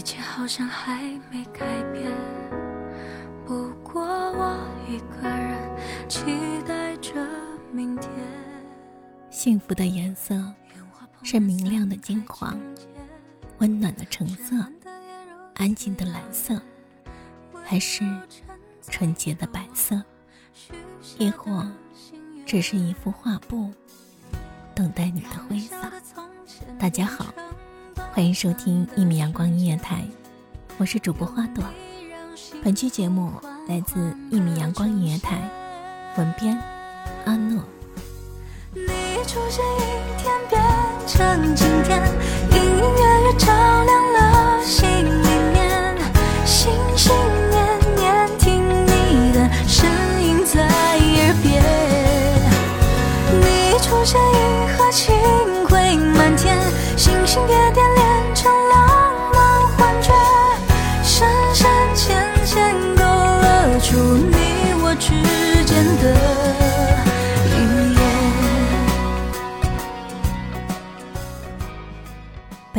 一切好像还没改变。不过我一个人期待着明天。幸福的颜色是明亮的金黄，温暖的橙色，安静的蓝色，还是纯洁的白色？亦或只是一幅画布？等待你的挥洒。大家好，欢迎收听一米阳光音乐台，我是主播花朵。本期节目来自一米阳光音乐台，文编阿诺。你出现一天变成今天，隐隐约约照亮了心里面，心心念念听你的声音在耳边。你出现一。星辉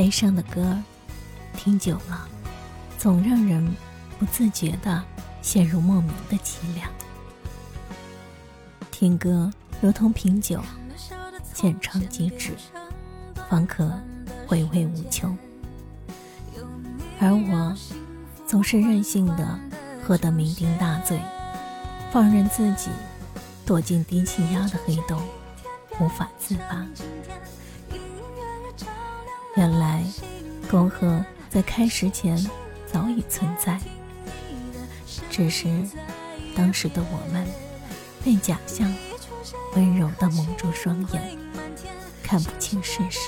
悲伤的歌，听久了，总让人不自觉的陷入莫名的凄凉。听歌如同品酒。浅尝即止，方可回味无穷。而我总是任性的喝得酩酊大醉，放任自己躲进低气压的黑洞，无法自拔。原来，沟壑在开始前早已存在，只是当时的我们被假象温柔的蒙住双眼。看不清事实，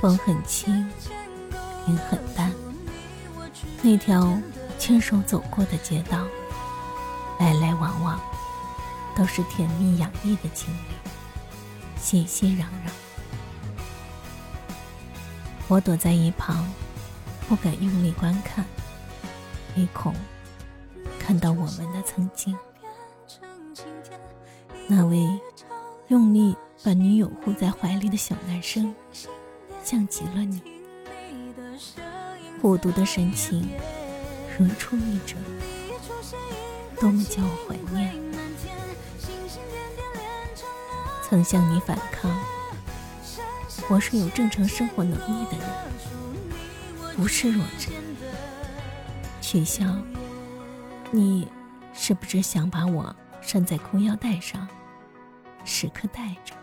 风很轻，云很淡。那条牵手走过的街道，来来往往，都是甜蜜洋溢的情侣，熙熙攘攘。我躲在一旁，不敢用力观看，唯恐看到我们的曾经。那位用力把女友护在怀里的小男生，像极了你，孤独的神情如出一辙，多么叫我怀念。曾向你反抗，我是有正常生活能力的人，不是弱智。取笑，你是不是想把我？拴在裤腰带上，时刻带着，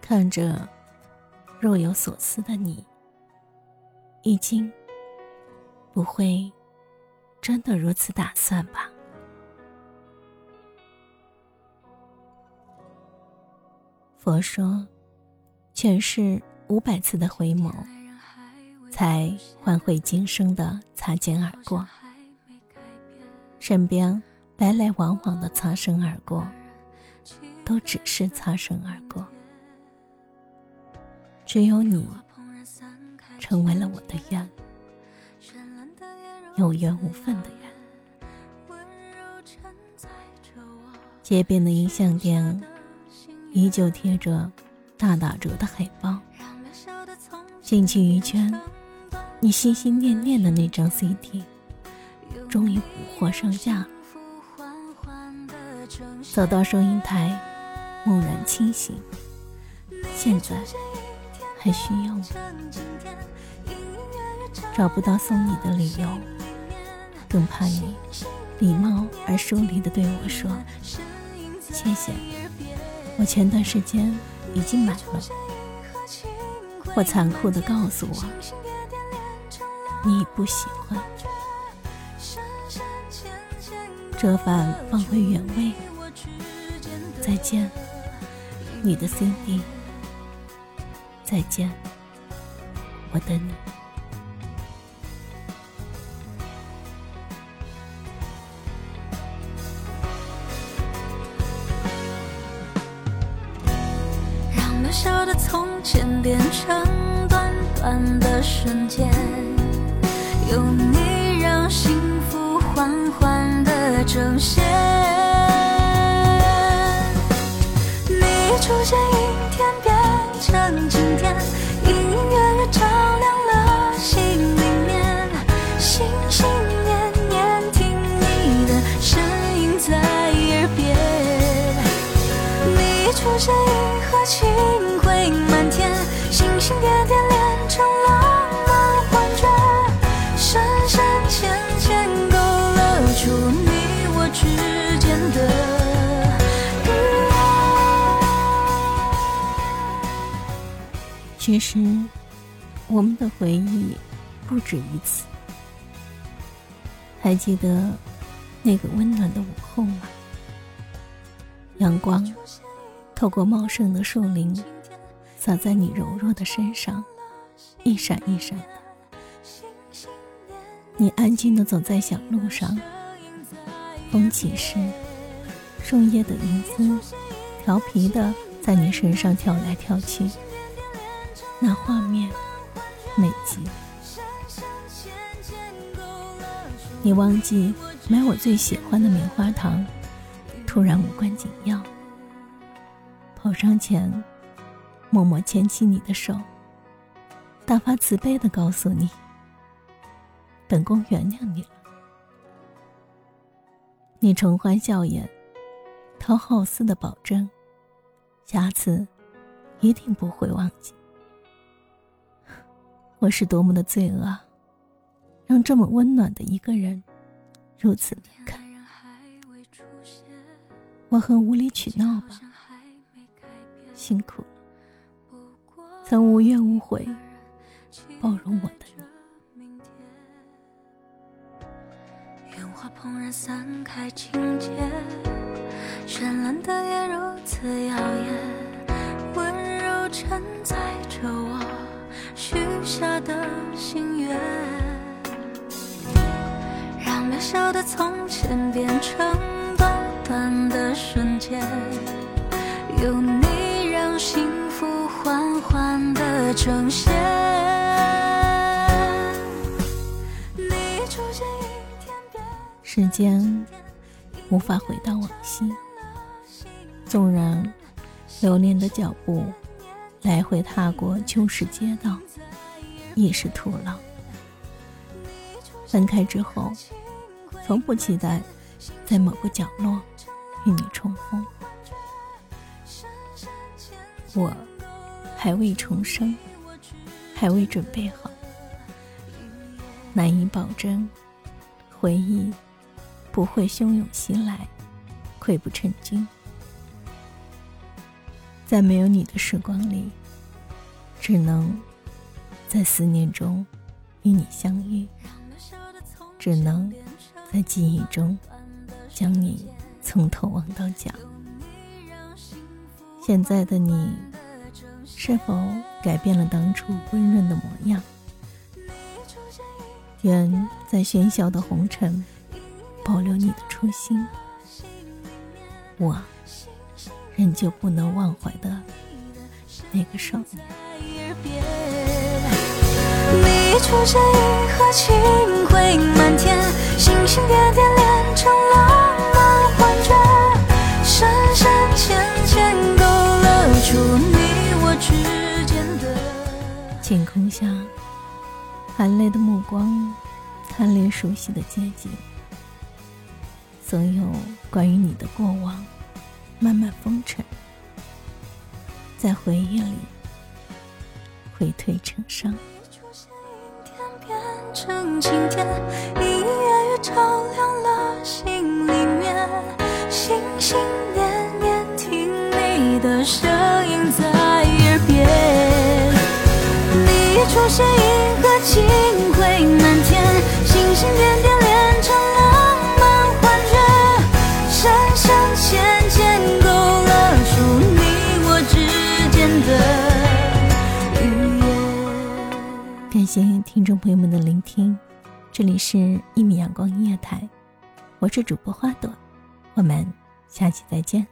看着若有所思的你，已经不会真的如此打算吧？佛说，全是五百次的回眸，才换回今生的擦肩而过。身边来来往往的擦身而过，都只是擦身而过。只有你，成为了我的缘，有缘无分的缘。街边的音像店，依旧贴着大打折的海报。进去一圈，你心心念念的那张 CD。终于补货上架，走到收银台，蓦然清醒。现在还需要吗？找不到送你的理由，更怕你礼貌而疏离的对我说：“谢谢，我前段时间已经买了。”我残酷的告诉我，你不喜欢。折返放回原位。再见，你的 CD。再见，我等你。小小的从前变成短短的瞬间，有你让幸福缓缓的呈现，你出现阴天变成晴天。其实，我们的回忆不止于此。还记得那个温暖的午后吗？阳光透过茂盛的树林，洒在你柔弱的身上，一闪一闪的。你安静的走在小路上，风起时，树叶的云丝调皮的在你身上跳来跳去，那画面美极。你忘记买我最喜欢的棉花糖，突然无关紧要。跑上前，默默牵起你的手，大发慈悲的告诉你：“本宫原谅你了。”你重欢笑颜，讨好似的保证，下次一定不会忘记。我是多么的罪恶啊！让这么温暖的一个人如此离开，我很无理取闹吧？辛苦了，曾无怨无悔包容我的你。烟花怦然散开，情节绚烂的夜如此耀眼，下的心愿。让渺小的从前变成短短的瞬间，有你让幸福缓缓的呈现。你出现一天变时间无法回到往昔，纵然流连的脚步来回踏过旧时街道，亦是徒劳。分开之后。从不期待在某个角落与你重逢，我还未重生，还未准备好，难以保证回忆不会汹涌袭来，溃不成军。在没有你的时光里，只能在思念中与你相遇，只能。在记忆中，将你从头望到脚。现在的你，是否改变了当初温润的模样？愿在喧嚣的红尘，保留你的初心。我，仍旧不能忘怀的那个少年。出现，银河清辉满天。星星点点连成浪漫幻觉，深深浅浅勾勒出你我之间的。晴空下，含泪的目光，贪恋熟悉的街景。所有关于你的过往，慢慢风尘，在回忆里回退成伤。成晴天，一感谢听众朋友们的聆听，这里是《一米阳光音乐台》，我是主播花朵，我们下期再见。